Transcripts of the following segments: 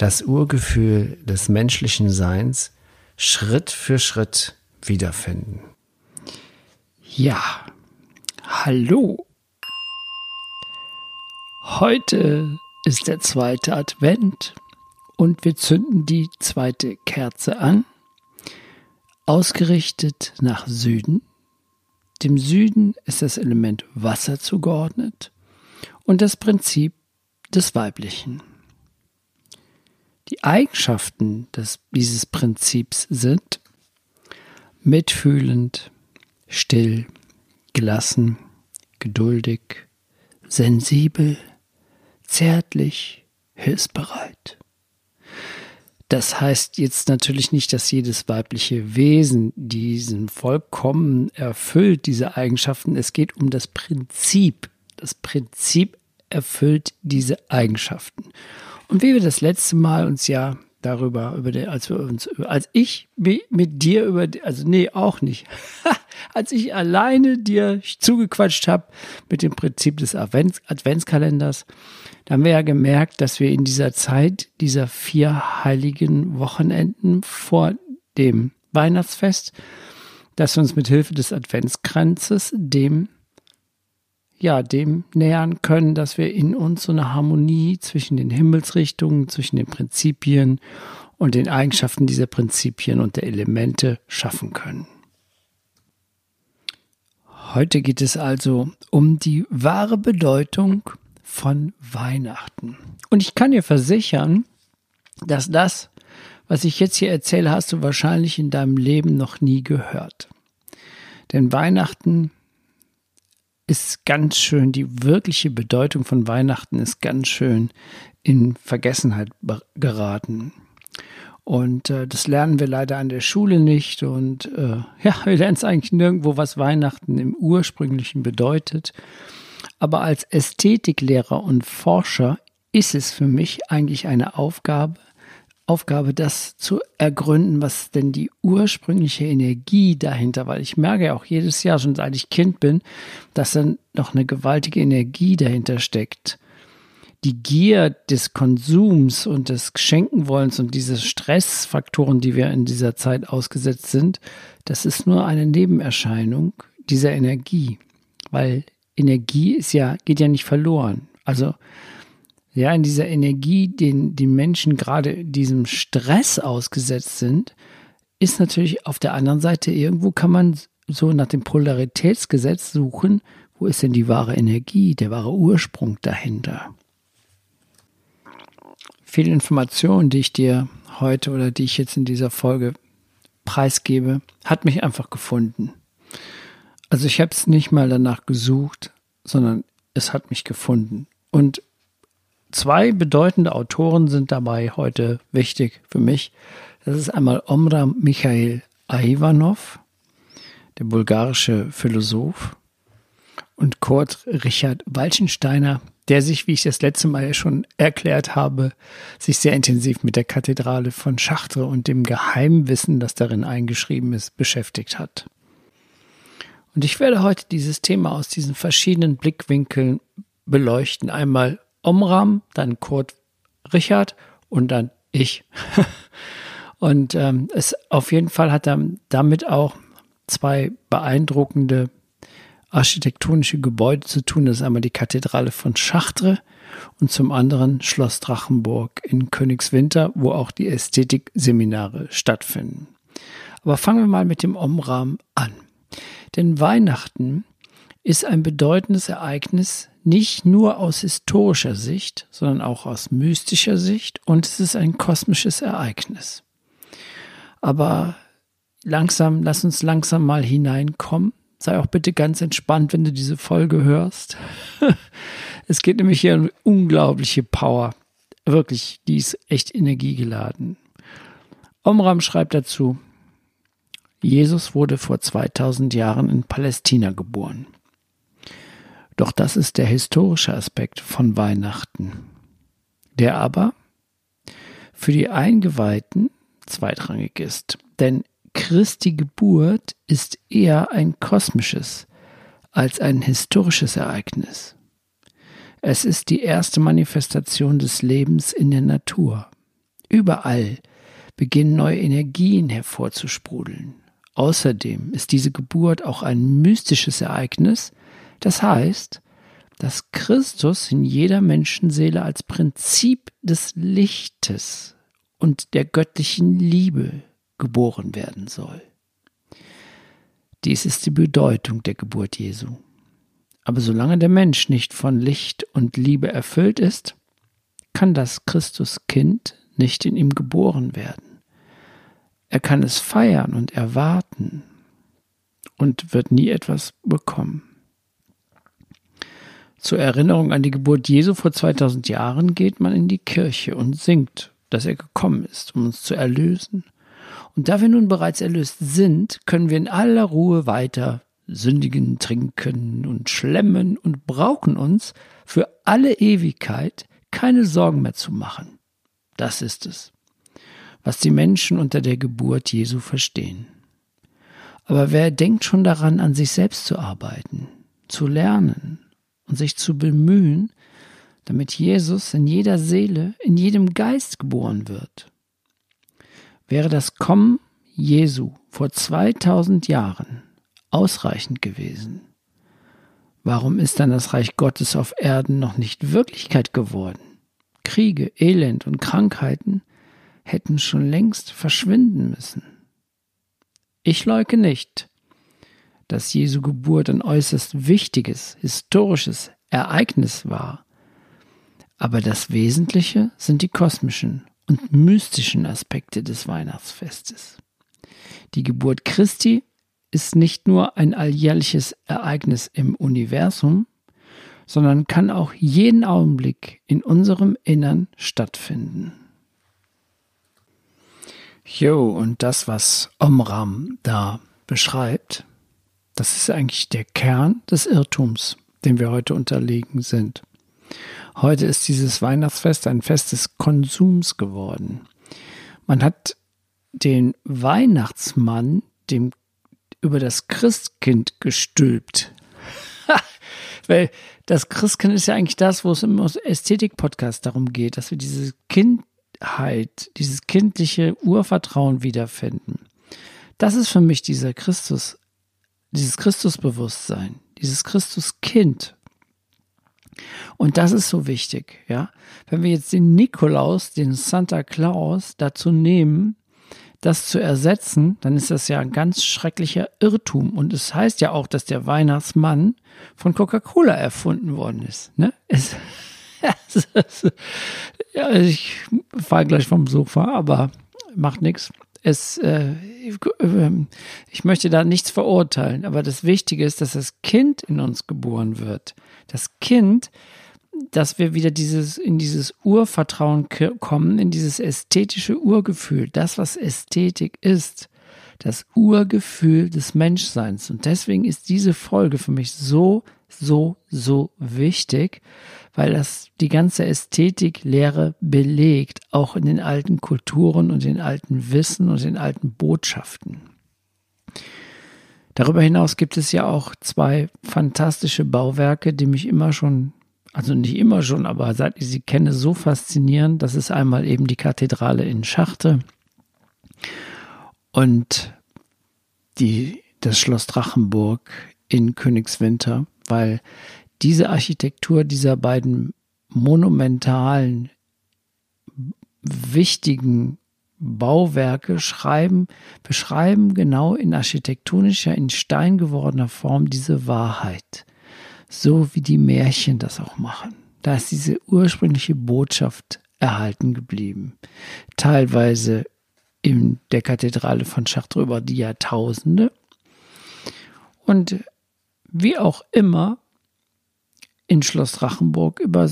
das Urgefühl des menschlichen Seins Schritt für Schritt wiederfinden. Ja, hallo. Heute ist der zweite Advent und wir zünden die zweite Kerze an, ausgerichtet nach Süden. Dem Süden ist das Element Wasser zugeordnet und das Prinzip des Weiblichen. Die Eigenschaften des, dieses Prinzips sind mitfühlend, still, gelassen, geduldig, sensibel, zärtlich, hilfsbereit. Das heißt jetzt natürlich nicht, dass jedes weibliche Wesen diesen vollkommen erfüllt, diese Eigenschaften. Es geht um das Prinzip. Das Prinzip erfüllt diese Eigenschaften. Und wie wir das letzte Mal uns ja darüber, über den, als wir uns, als ich mit dir über, also nee, auch nicht, als ich alleine dir zugequatscht habe mit dem Prinzip des Advents, Adventskalenders, da haben wir ja gemerkt, dass wir in dieser Zeit dieser vier heiligen Wochenenden vor dem Weihnachtsfest, dass wir uns mit Hilfe des Adventskranzes dem ja, dem nähern können, dass wir in uns so eine Harmonie zwischen den Himmelsrichtungen, zwischen den Prinzipien und den Eigenschaften dieser Prinzipien und der Elemente schaffen können. Heute geht es also um die wahre Bedeutung von Weihnachten. Und ich kann dir versichern, dass das, was ich jetzt hier erzähle, hast du wahrscheinlich in deinem Leben noch nie gehört. Denn Weihnachten ist ganz schön, die wirkliche Bedeutung von Weihnachten ist ganz schön in Vergessenheit geraten. Und äh, das lernen wir leider an der Schule nicht. Und äh, ja, wir lernen es eigentlich nirgendwo, was Weihnachten im ursprünglichen bedeutet. Aber als Ästhetiklehrer und Forscher ist es für mich eigentlich eine Aufgabe, Aufgabe, das zu ergründen, was denn die ursprüngliche Energie dahinter, weil ich merke ja auch jedes Jahr, schon seit ich Kind bin, dass dann noch eine gewaltige Energie dahinter steckt. Die Gier des Konsums und des Geschenkenwollens und diese Stressfaktoren, die wir in dieser Zeit ausgesetzt sind, das ist nur eine Nebenerscheinung dieser Energie, weil Energie ist ja, geht ja nicht verloren. Also ja, in dieser Energie, den die Menschen gerade diesem Stress ausgesetzt sind, ist natürlich auf der anderen Seite irgendwo kann man so nach dem Polaritätsgesetz suchen, wo ist denn die wahre Energie, der wahre Ursprung dahinter? Viele Informationen, die ich dir heute oder die ich jetzt in dieser Folge preisgebe, hat mich einfach gefunden. Also ich habe es nicht mal danach gesucht, sondern es hat mich gefunden. Und Zwei bedeutende Autoren sind dabei heute wichtig für mich. Das ist einmal Omram Michael Ivanov, der bulgarische Philosoph, und Kurt Richard Walchensteiner, der sich, wie ich das letzte Mal schon erklärt habe, sich sehr intensiv mit der Kathedrale von Chartres und dem Geheimwissen, das darin eingeschrieben ist, beschäftigt hat. Und ich werde heute dieses Thema aus diesen verschiedenen Blickwinkeln beleuchten. Einmal Omram, dann Kurt Richard und dann ich. und ähm, es auf jeden Fall hat er damit auch zwei beeindruckende architektonische Gebäude zu tun. Das ist einmal die Kathedrale von Chartres und zum anderen Schloss Drachenburg in Königswinter, wo auch die Ästhetikseminare stattfinden. Aber fangen wir mal mit dem Omram an. Denn Weihnachten ist ein bedeutendes Ereignis nicht nur aus historischer Sicht, sondern auch aus mystischer Sicht und es ist ein kosmisches Ereignis. Aber langsam, lass uns langsam mal hineinkommen. Sei auch bitte ganz entspannt, wenn du diese Folge hörst. es geht nämlich hier um unglaubliche Power. wirklich, die ist echt energiegeladen. Omram schreibt dazu, Jesus wurde vor 2000 Jahren in Palästina geboren. Doch das ist der historische Aspekt von Weihnachten, der aber für die Eingeweihten zweitrangig ist. Denn Christi Geburt ist eher ein kosmisches als ein historisches Ereignis. Es ist die erste Manifestation des Lebens in der Natur. Überall beginnen neue Energien hervorzusprudeln. Außerdem ist diese Geburt auch ein mystisches Ereignis, das heißt, dass Christus in jeder Menschenseele als Prinzip des Lichtes und der göttlichen Liebe geboren werden soll. Dies ist die Bedeutung der Geburt Jesu. Aber solange der Mensch nicht von Licht und Liebe erfüllt ist, kann das Christuskind nicht in ihm geboren werden. Er kann es feiern und erwarten und wird nie etwas bekommen. Zur Erinnerung an die Geburt Jesu vor 2000 Jahren geht man in die Kirche und singt, dass er gekommen ist, um uns zu erlösen. Und da wir nun bereits erlöst sind, können wir in aller Ruhe weiter sündigen, trinken und schlemmen und brauchen uns für alle Ewigkeit keine Sorgen mehr zu machen. Das ist es, was die Menschen unter der Geburt Jesu verstehen. Aber wer denkt schon daran, an sich selbst zu arbeiten, zu lernen und sich zu bemühen, damit Jesus in jeder Seele, in jedem Geist geboren wird? Wäre das Kommen Jesu vor 2000 Jahren ausreichend gewesen. Warum ist dann das Reich Gottes auf Erden noch nicht Wirklichkeit geworden? Kriege, Elend und Krankheiten hätten schon längst verschwinden müssen. Ich leuge nicht, dass Jesu Geburt ein äußerst wichtiges, historisches Ereignis war. Aber das Wesentliche sind die kosmischen und mystischen Aspekte des Weihnachtsfestes. Die Geburt Christi ist nicht nur ein alljährliches Ereignis im Universum, sondern kann auch jeden Augenblick in unserem Innern stattfinden. Jo, und das, was Omram da beschreibt, das ist eigentlich der Kern des Irrtums, dem wir heute unterlegen sind. Heute ist dieses Weihnachtsfest ein Fest des Konsums geworden. Man hat den Weihnachtsmann dem über das Christkind gestülpt. Weil das Christkind ist ja eigentlich das, wo es im Ästhetik-Podcast darum geht, dass wir diese Kindheit, dieses kindliche Urvertrauen wiederfinden. Das ist für mich dieser Christus, dieses Christusbewusstsein, dieses Christuskind. Und das ist so wichtig, ja. Wenn wir jetzt den Nikolaus, den Santa Claus dazu nehmen, das zu ersetzen, dann ist das ja ein ganz schrecklicher Irrtum. Und es heißt ja auch, dass der Weihnachtsmann von Coca-Cola erfunden worden ist. Ne? Es, ja, ich fahre gleich vom Sofa, aber macht nichts. Es, äh, ich möchte da nichts verurteilen, aber das Wichtige ist, dass das Kind in uns geboren wird. Das Kind dass wir wieder dieses, in dieses Urvertrauen kommen, in dieses ästhetische Urgefühl, das, was Ästhetik ist, das Urgefühl des Menschseins. Und deswegen ist diese Folge für mich so, so, so wichtig, weil das die ganze Ästhetiklehre belegt, auch in den alten Kulturen und den alten Wissen und den alten Botschaften. Darüber hinaus gibt es ja auch zwei fantastische Bauwerke, die mich immer schon also nicht immer schon, aber seit ich sie kenne, so faszinierend. Das ist einmal eben die Kathedrale in Schachte und die, das Schloss Drachenburg in Königswinter, weil diese Architektur dieser beiden monumentalen, wichtigen Bauwerke schreiben, beschreiben genau in architektonischer, in Stein gewordener Form diese Wahrheit so wie die Märchen das auch machen. Da ist diese ursprüngliche Botschaft erhalten geblieben. Teilweise in der Kathedrale von Chartres über die Jahrtausende. Und wie auch immer, in Schloss Drachenburg über,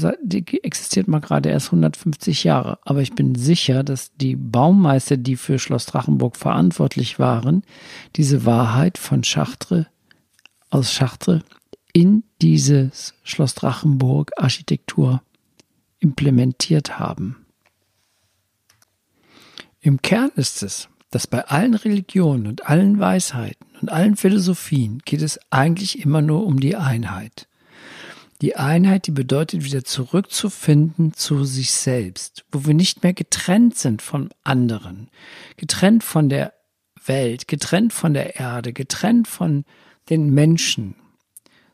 existiert mal gerade erst 150 Jahre. Aber ich bin sicher, dass die Baumeister, die für Schloss Drachenburg verantwortlich waren, diese Wahrheit von Schachtre, aus Schachtre in dieses Schloss Drachenburg Architektur implementiert haben. Im Kern ist es, dass bei allen Religionen und allen Weisheiten und allen Philosophien geht es eigentlich immer nur um die Einheit. Die Einheit, die bedeutet wieder zurückzufinden zu sich selbst, wo wir nicht mehr getrennt sind von anderen, getrennt von der Welt, getrennt von der Erde, getrennt von den Menschen,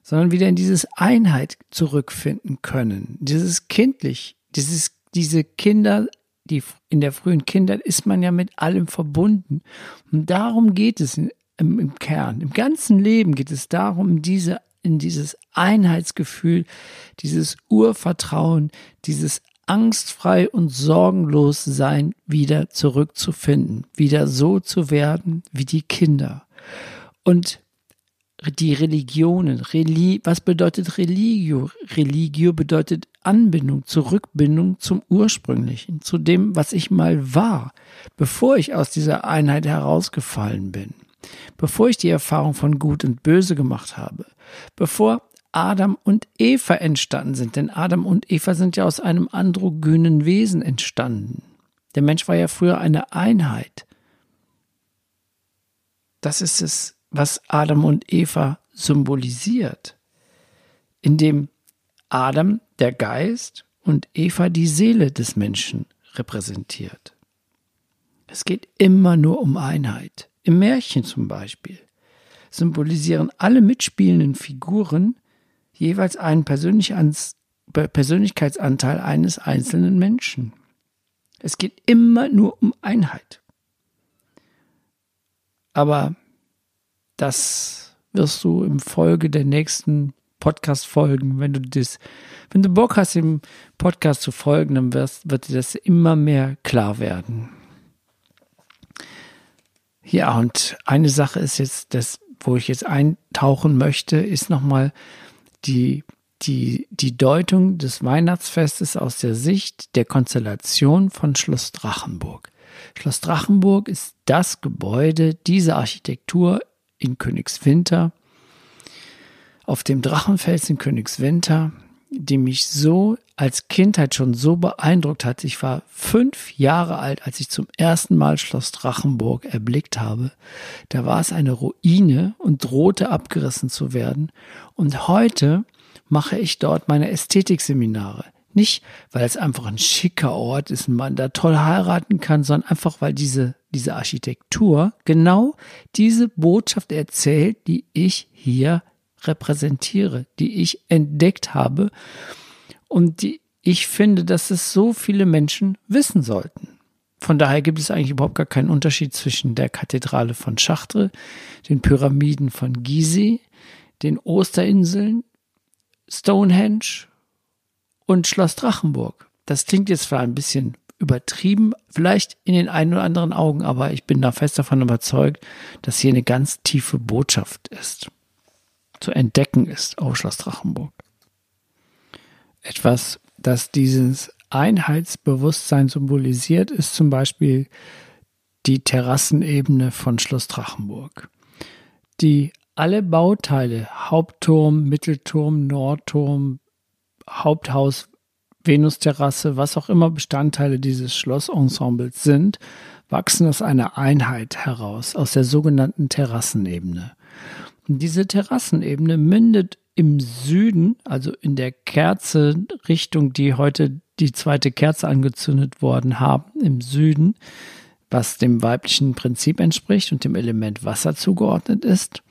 sondern wieder in dieses Einheit zurückfinden können, dieses kindlich, dieses, diese Kinder, die in der frühen Kindheit ist man ja mit allem verbunden. Und darum geht es im, im Kern. Im ganzen Leben geht es darum, diese in dieses Einheitsgefühl, dieses Urvertrauen, dieses angstfrei und sorgenlos sein wieder zurückzufinden, wieder so zu werden wie die Kinder. Und die Religionen, Reli was bedeutet Religio? Religio bedeutet Anbindung, Zurückbindung zum Ursprünglichen, zu dem, was ich mal war, bevor ich aus dieser Einheit herausgefallen bin bevor ich die Erfahrung von Gut und Böse gemacht habe, bevor Adam und Eva entstanden sind, denn Adam und Eva sind ja aus einem androgynen Wesen entstanden. Der Mensch war ja früher eine Einheit. Das ist es, was Adam und Eva symbolisiert, indem Adam der Geist und Eva die Seele des Menschen repräsentiert. Es geht immer nur um Einheit. Im Märchen zum Beispiel symbolisieren alle mitspielenden Figuren jeweils einen Persönlichkeitsanteil eines einzelnen Menschen. Es geht immer nur um Einheit. Aber das wirst du im Folge der nächsten Podcast-Folgen, wenn du das, wenn du Bock hast, dem Podcast zu folgen, dann wirst, wird dir das immer mehr klar werden. Ja, und eine Sache ist jetzt, das, wo ich jetzt eintauchen möchte, ist nochmal die, die, die Deutung des Weihnachtsfestes aus der Sicht der Konstellation von Schloss Drachenburg. Schloss Drachenburg ist das Gebäude, diese Architektur in Königswinter, auf dem Drachenfels in Königswinter, die mich so als Kindheit schon so beeindruckt hat. Ich war fünf Jahre alt, als ich zum ersten Mal Schloss Drachenburg erblickt habe. Da war es eine Ruine und drohte abgerissen zu werden. Und heute mache ich dort meine Ästhetikseminare. Nicht, weil es einfach ein schicker Ort ist und man da toll heiraten kann, sondern einfach, weil diese, diese Architektur genau diese Botschaft erzählt, die ich hier repräsentiere, die ich entdeckt habe und die ich finde, dass es so viele Menschen wissen sollten. Von daher gibt es eigentlich überhaupt gar keinen Unterschied zwischen der Kathedrale von Chartres, den Pyramiden von Gizeh, den Osterinseln, Stonehenge und Schloss Drachenburg. Das klingt jetzt zwar ein bisschen übertrieben, vielleicht in den einen oder anderen Augen, aber ich bin da fest davon überzeugt, dass hier eine ganz tiefe Botschaft ist zu entdecken ist auf Schloss Drachenburg. Etwas, das dieses Einheitsbewusstsein symbolisiert, ist zum Beispiel die Terrassenebene von Schloss Drachenburg, die alle Bauteile, Hauptturm, Mittelturm, Nordturm, Haupthaus, Venusterrasse, was auch immer Bestandteile dieses Schlossensembles sind, wachsen aus einer Einheit heraus, aus der sogenannten Terrassenebene. Diese Terrassenebene mündet im Süden, also in der Kerze Richtung, die heute die zweite Kerze angezündet worden haben, im Süden, was dem weiblichen Prinzip entspricht und dem Element Wasser zugeordnet ist,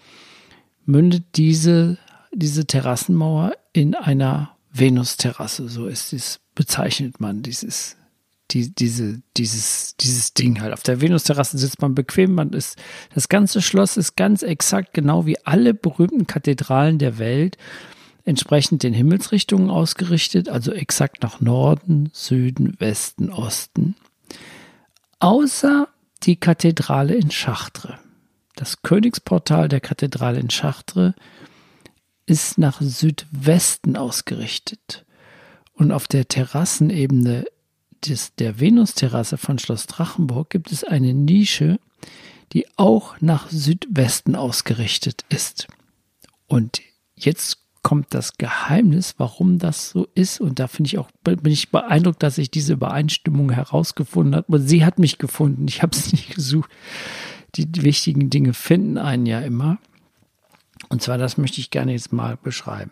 mündet diese, diese Terrassenmauer in einer Venusterrasse. So ist es, bezeichnet man dieses die, diese, dieses, dieses Ding halt. Auf der Venusterrasse sitzt man bequem, man ist, das ganze Schloss ist ganz exakt genau wie alle berühmten Kathedralen der Welt entsprechend den Himmelsrichtungen ausgerichtet, also exakt nach Norden, Süden, Westen, Osten. Außer die Kathedrale in Chartres. Das Königsportal der Kathedrale in Chartres ist nach Südwesten ausgerichtet. Und auf der Terrassenebene des, der Venusterrasse von Schloss Drachenburg gibt es eine Nische, die auch nach Südwesten ausgerichtet ist. Und jetzt kommt das Geheimnis, warum das so ist. Und da finde ich auch, bin ich beeindruckt, dass ich diese Übereinstimmung herausgefunden habe. Sie hat mich gefunden. Ich habe es nicht gesucht. Die wichtigen Dinge finden einen ja immer. Und zwar, das möchte ich gerne jetzt mal beschreiben.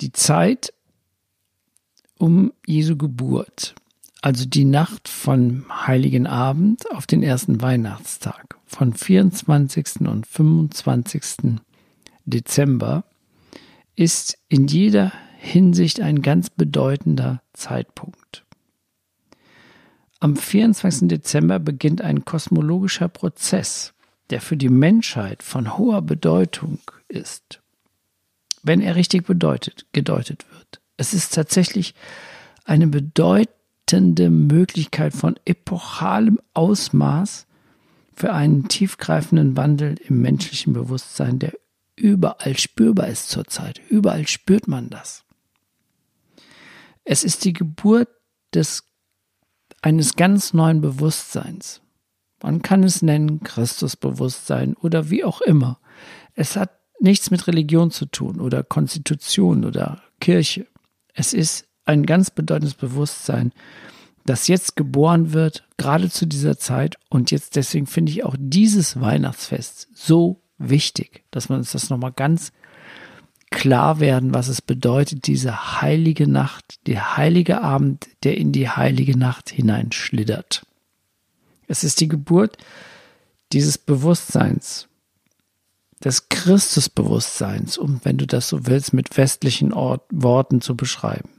Die Zeit um Jesu Geburt, also die Nacht von Heiligen Abend auf den ersten Weihnachtstag, von 24. und 25. Dezember, ist in jeder Hinsicht ein ganz bedeutender Zeitpunkt. Am 24. Dezember beginnt ein kosmologischer Prozess, der für die Menschheit von hoher Bedeutung ist, wenn er richtig bedeutet, gedeutet wird. Es ist tatsächlich eine bedeutende Möglichkeit von epochalem Ausmaß für einen tiefgreifenden Wandel im menschlichen Bewusstsein, der überall spürbar ist zurzeit. Überall spürt man das. Es ist die Geburt des, eines ganz neuen Bewusstseins. Man kann es nennen Christusbewusstsein oder wie auch immer. Es hat nichts mit Religion zu tun oder Konstitution oder Kirche. Es ist ein ganz bedeutendes Bewusstsein, das jetzt geboren wird, gerade zu dieser Zeit. Und jetzt deswegen finde ich auch dieses Weihnachtsfest so wichtig, dass man uns das nochmal ganz klar werden, was es bedeutet, diese heilige Nacht, der heilige Abend, der in die heilige Nacht hineinschlittert. Es ist die Geburt dieses Bewusstseins, des Christusbewusstseins, um, wenn du das so willst, mit westlichen Ort, Worten zu beschreiben.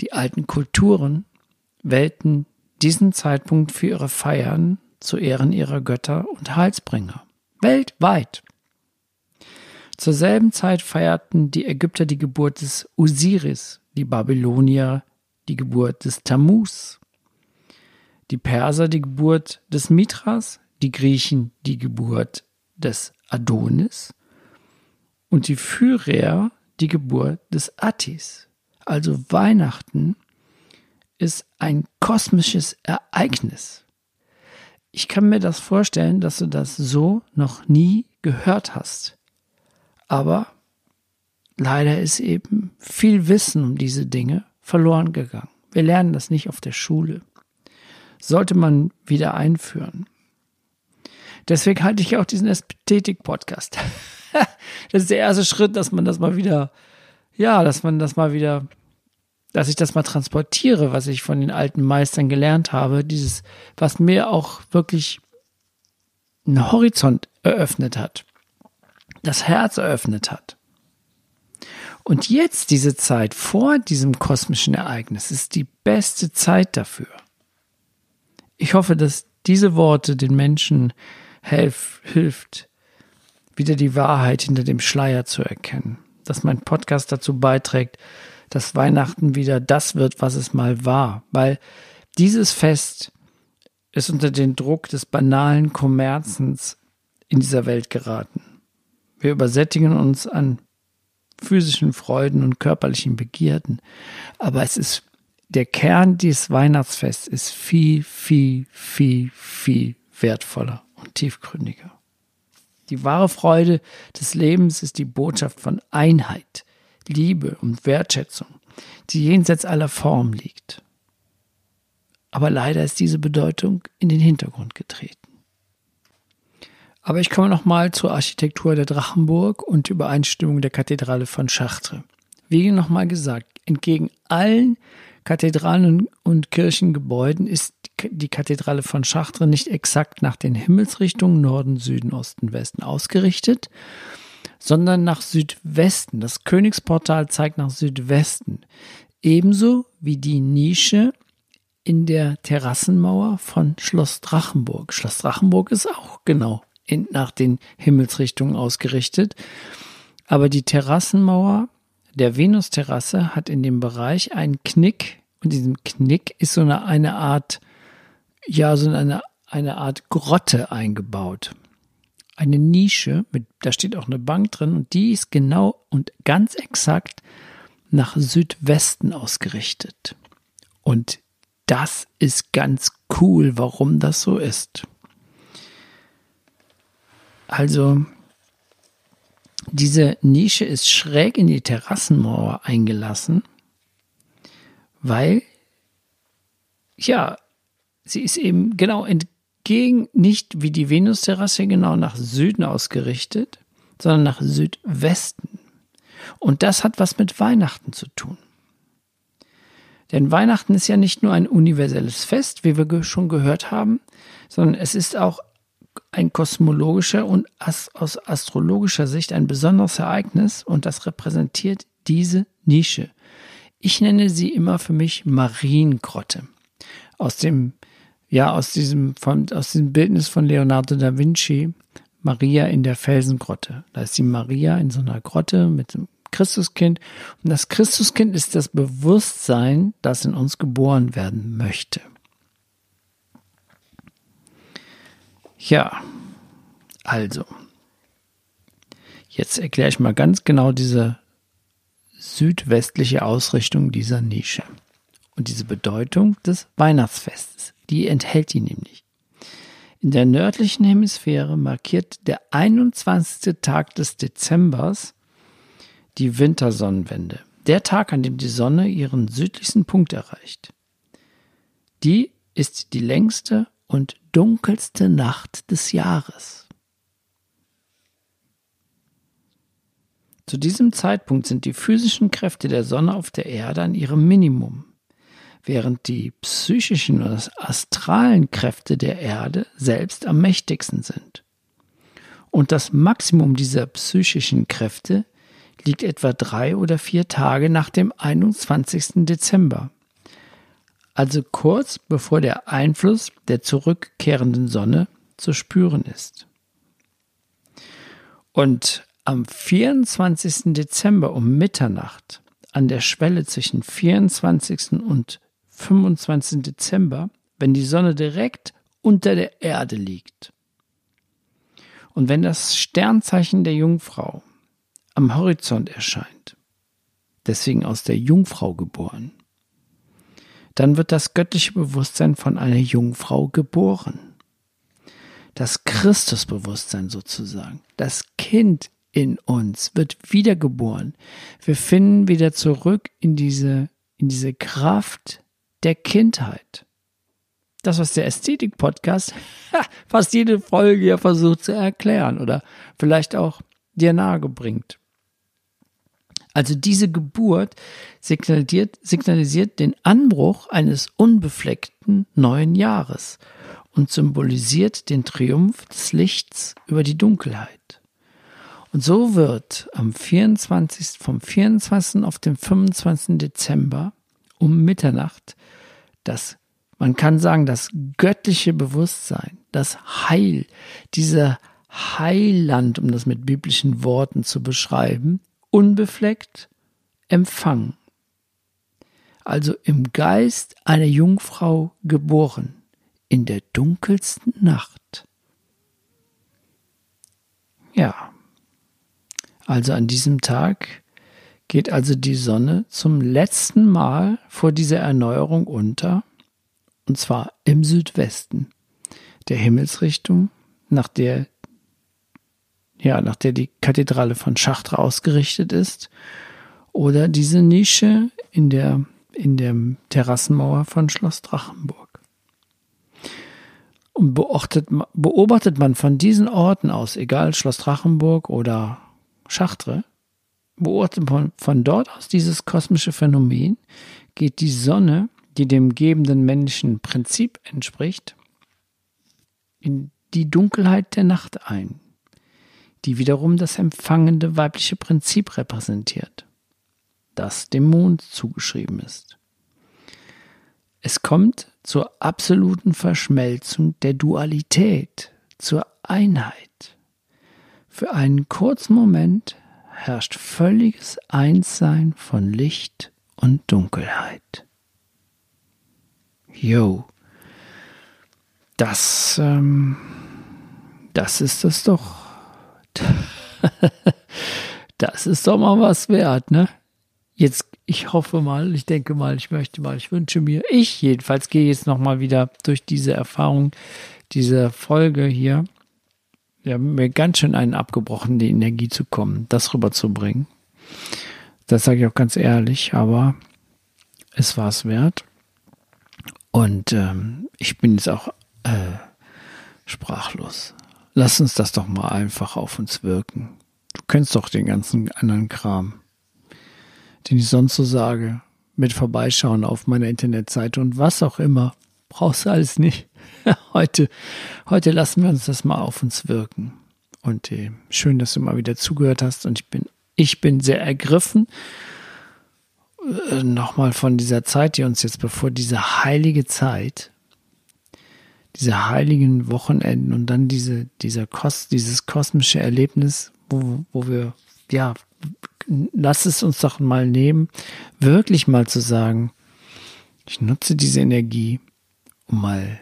Die alten Kulturen wählten diesen Zeitpunkt für ihre Feiern zu Ehren ihrer Götter und Heilsbringer. Weltweit. Zur selben Zeit feierten die Ägypter die Geburt des Osiris, die Babylonier die Geburt des Tammuz, die Perser die Geburt des Mithras, die Griechen die Geburt des Adonis und die Führer die Geburt des Attis. Also Weihnachten ist ein kosmisches Ereignis. Ich kann mir das vorstellen, dass du das so noch nie gehört hast. Aber leider ist eben viel Wissen um diese Dinge verloren gegangen. Wir lernen das nicht auf der Schule sollte man wieder einführen. Deswegen halte ich auch diesen Ästhetik-Podcast. das ist der erste Schritt, dass man das mal wieder, ja, dass man das mal wieder, dass ich das mal transportiere, was ich von den alten Meistern gelernt habe. Dieses, was mir auch wirklich einen Horizont eröffnet hat, das Herz eröffnet hat. Und jetzt diese Zeit vor diesem kosmischen Ereignis ist die beste Zeit dafür. Ich hoffe, dass diese Worte den Menschen helf, hilft, wieder die Wahrheit hinter dem Schleier zu erkennen. Dass mein Podcast dazu beiträgt, dass Weihnachten wieder das wird, was es mal war. Weil dieses Fest ist unter den Druck des banalen Kommerzens in dieser Welt geraten. Wir übersättigen uns an physischen Freuden und körperlichen Begierden. Aber es ist der Kern dieses Weihnachtsfests ist viel, viel, viel, viel wertvoller und tiefgründiger. Die wahre Freude des Lebens ist die Botschaft von Einheit, Liebe und Wertschätzung, die jenseits aller Form liegt. Aber leider ist diese Bedeutung in den Hintergrund getreten. Aber ich komme nochmal zur Architektur der Drachenburg und Übereinstimmung der Kathedrale von Chartres. Wie nochmal gesagt, entgegen allen Kathedralen und Kirchengebäuden ist die Kathedrale von Chartres nicht exakt nach den Himmelsrichtungen Norden, Süden, Osten, Westen ausgerichtet, sondern nach Südwesten. Das Königsportal zeigt nach Südwesten. Ebenso wie die Nische in der Terrassenmauer von Schloss Drachenburg. Schloss Drachenburg ist auch genau in, nach den Himmelsrichtungen ausgerichtet. Aber die Terrassenmauer der Venusterrasse hat in dem Bereich einen Knick und diesem Knick ist so eine, eine Art, ja, so eine, eine Art Grotte eingebaut. eine Nische, mit, da steht auch eine Bank drin und die ist genau und ganz exakt nach Südwesten ausgerichtet. Und das ist ganz cool, warum das so ist. Also, diese Nische ist schräg in die Terrassenmauer eingelassen, weil, ja, sie ist eben genau entgegen, nicht wie die Venusterrasse genau nach Süden ausgerichtet, sondern nach Südwesten. Und das hat was mit Weihnachten zu tun. Denn Weihnachten ist ja nicht nur ein universelles Fest, wie wir schon gehört haben, sondern es ist auch ein kosmologischer und aus astrologischer Sicht ein besonderes Ereignis und das repräsentiert diese Nische. Ich nenne sie immer für mich Mariengrotte. Aus dem, ja, aus diesem, von, aus diesem Bildnis von Leonardo da Vinci, Maria in der Felsengrotte. Da ist die Maria in so einer Grotte mit dem Christuskind. Und das Christuskind ist das Bewusstsein, das in uns geboren werden möchte. Ja, also, jetzt erkläre ich mal ganz genau diese südwestliche Ausrichtung dieser Nische und diese Bedeutung des Weihnachtsfestes. Die enthält die nämlich. In der nördlichen Hemisphäre markiert der 21. Tag des Dezembers die Wintersonnenwende, der Tag, an dem die Sonne ihren südlichsten Punkt erreicht. Die ist die längste und dunkelste Nacht des Jahres. Zu diesem Zeitpunkt sind die physischen Kräfte der Sonne auf der Erde an ihrem Minimum, während die psychischen oder astralen Kräfte der Erde selbst am mächtigsten sind. Und das Maximum dieser psychischen Kräfte liegt etwa drei oder vier Tage nach dem 21. Dezember also kurz bevor der Einfluss der zurückkehrenden Sonne zu spüren ist. Und am 24. Dezember um Mitternacht an der Schwelle zwischen 24. und 25. Dezember, wenn die Sonne direkt unter der Erde liegt. Und wenn das Sternzeichen der Jungfrau am Horizont erscheint, deswegen aus der Jungfrau geboren, dann wird das göttliche Bewusstsein von einer Jungfrau geboren. Das Christusbewusstsein sozusagen, das Kind in uns wird wiedergeboren. Wir finden wieder zurück in diese, in diese Kraft der Kindheit. Das, was der Ästhetik-Podcast fast jede Folge ja versucht zu erklären oder vielleicht auch dir nahegebringt. Also diese Geburt signalisiert, signalisiert den Anbruch eines unbefleckten neuen Jahres und symbolisiert den Triumph des Lichts über die Dunkelheit. Und so wird am 24. vom 24. auf den 25. Dezember um Mitternacht das, man kann sagen, das göttliche Bewusstsein, das Heil, dieser Heiland, um das mit biblischen Worten zu beschreiben, unbefleckt empfangen. Also im Geist einer Jungfrau geboren, in der dunkelsten Nacht. Ja, also an diesem Tag geht also die Sonne zum letzten Mal vor dieser Erneuerung unter, und zwar im Südwesten der Himmelsrichtung, nach der ja, nach der die Kathedrale von Chartres ausgerichtet ist, oder diese Nische in der, in der Terrassenmauer von Schloss Drachenburg. Und beobachtet, beobachtet man von diesen Orten aus, egal Schloss Drachenburg oder Chartres, beobachtet man von dort aus dieses kosmische Phänomen, geht die Sonne, die dem gebenden männlichen Prinzip entspricht, in die Dunkelheit der Nacht ein die wiederum das empfangende weibliche Prinzip repräsentiert, das dem Mond zugeschrieben ist. Es kommt zur absoluten Verschmelzung der Dualität, zur Einheit. Für einen kurzen Moment herrscht völliges Einssein von Licht und Dunkelheit. Jo, das, ähm, das ist es doch das ist doch mal was wert, ne? Jetzt, ich hoffe mal, ich denke mal, ich möchte mal, ich wünsche mir, ich jedenfalls gehe jetzt nochmal wieder durch diese Erfahrung, diese Folge hier. Wir haben mir ganz schön einen abgebrochen, die Energie zu kommen, das rüberzubringen. Das sage ich auch ganz ehrlich, aber es war es wert. Und ähm, ich bin jetzt auch äh, sprachlos. Lass uns das doch mal einfach auf uns wirken. Du kennst doch den ganzen anderen Kram, den ich sonst so sage, mit Vorbeischauen auf meiner Internetseite und was auch immer. Brauchst du alles nicht. heute, heute lassen wir uns das mal auf uns wirken. Und äh, schön, dass du mal wieder zugehört hast. Und ich bin, ich bin sehr ergriffen. Äh, Nochmal von dieser Zeit, die uns jetzt bevor, diese heilige Zeit, diese heiligen Wochenenden und dann diese, dieser Kos, dieses kosmische Erlebnis, wo, wo wir, ja, lass es uns doch mal nehmen, wirklich mal zu sagen, ich nutze diese Energie, um mal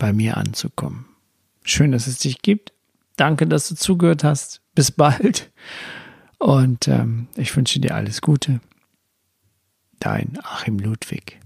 bei mir anzukommen. Schön, dass es dich gibt. Danke, dass du zugehört hast. Bis bald. Und ähm, ich wünsche dir alles Gute. Dein Achim Ludwig.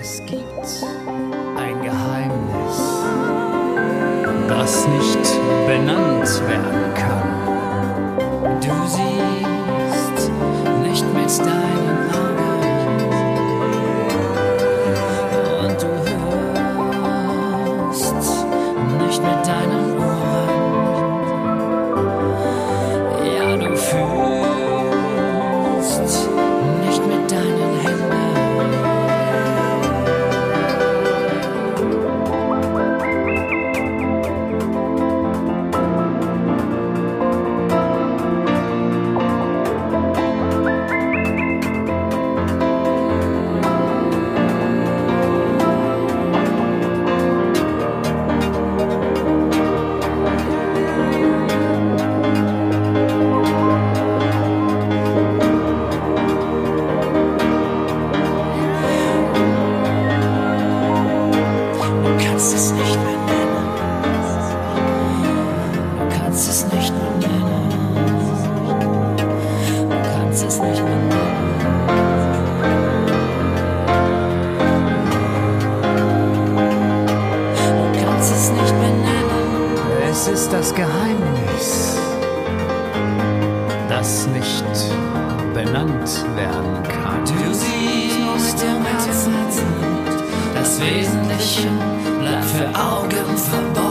Es gibt ein Geheimnis, das nicht benannt werden kann. Benannt werden kann. Du siehst im Herzen, das Wesentliche bleibt für Augen verborgen.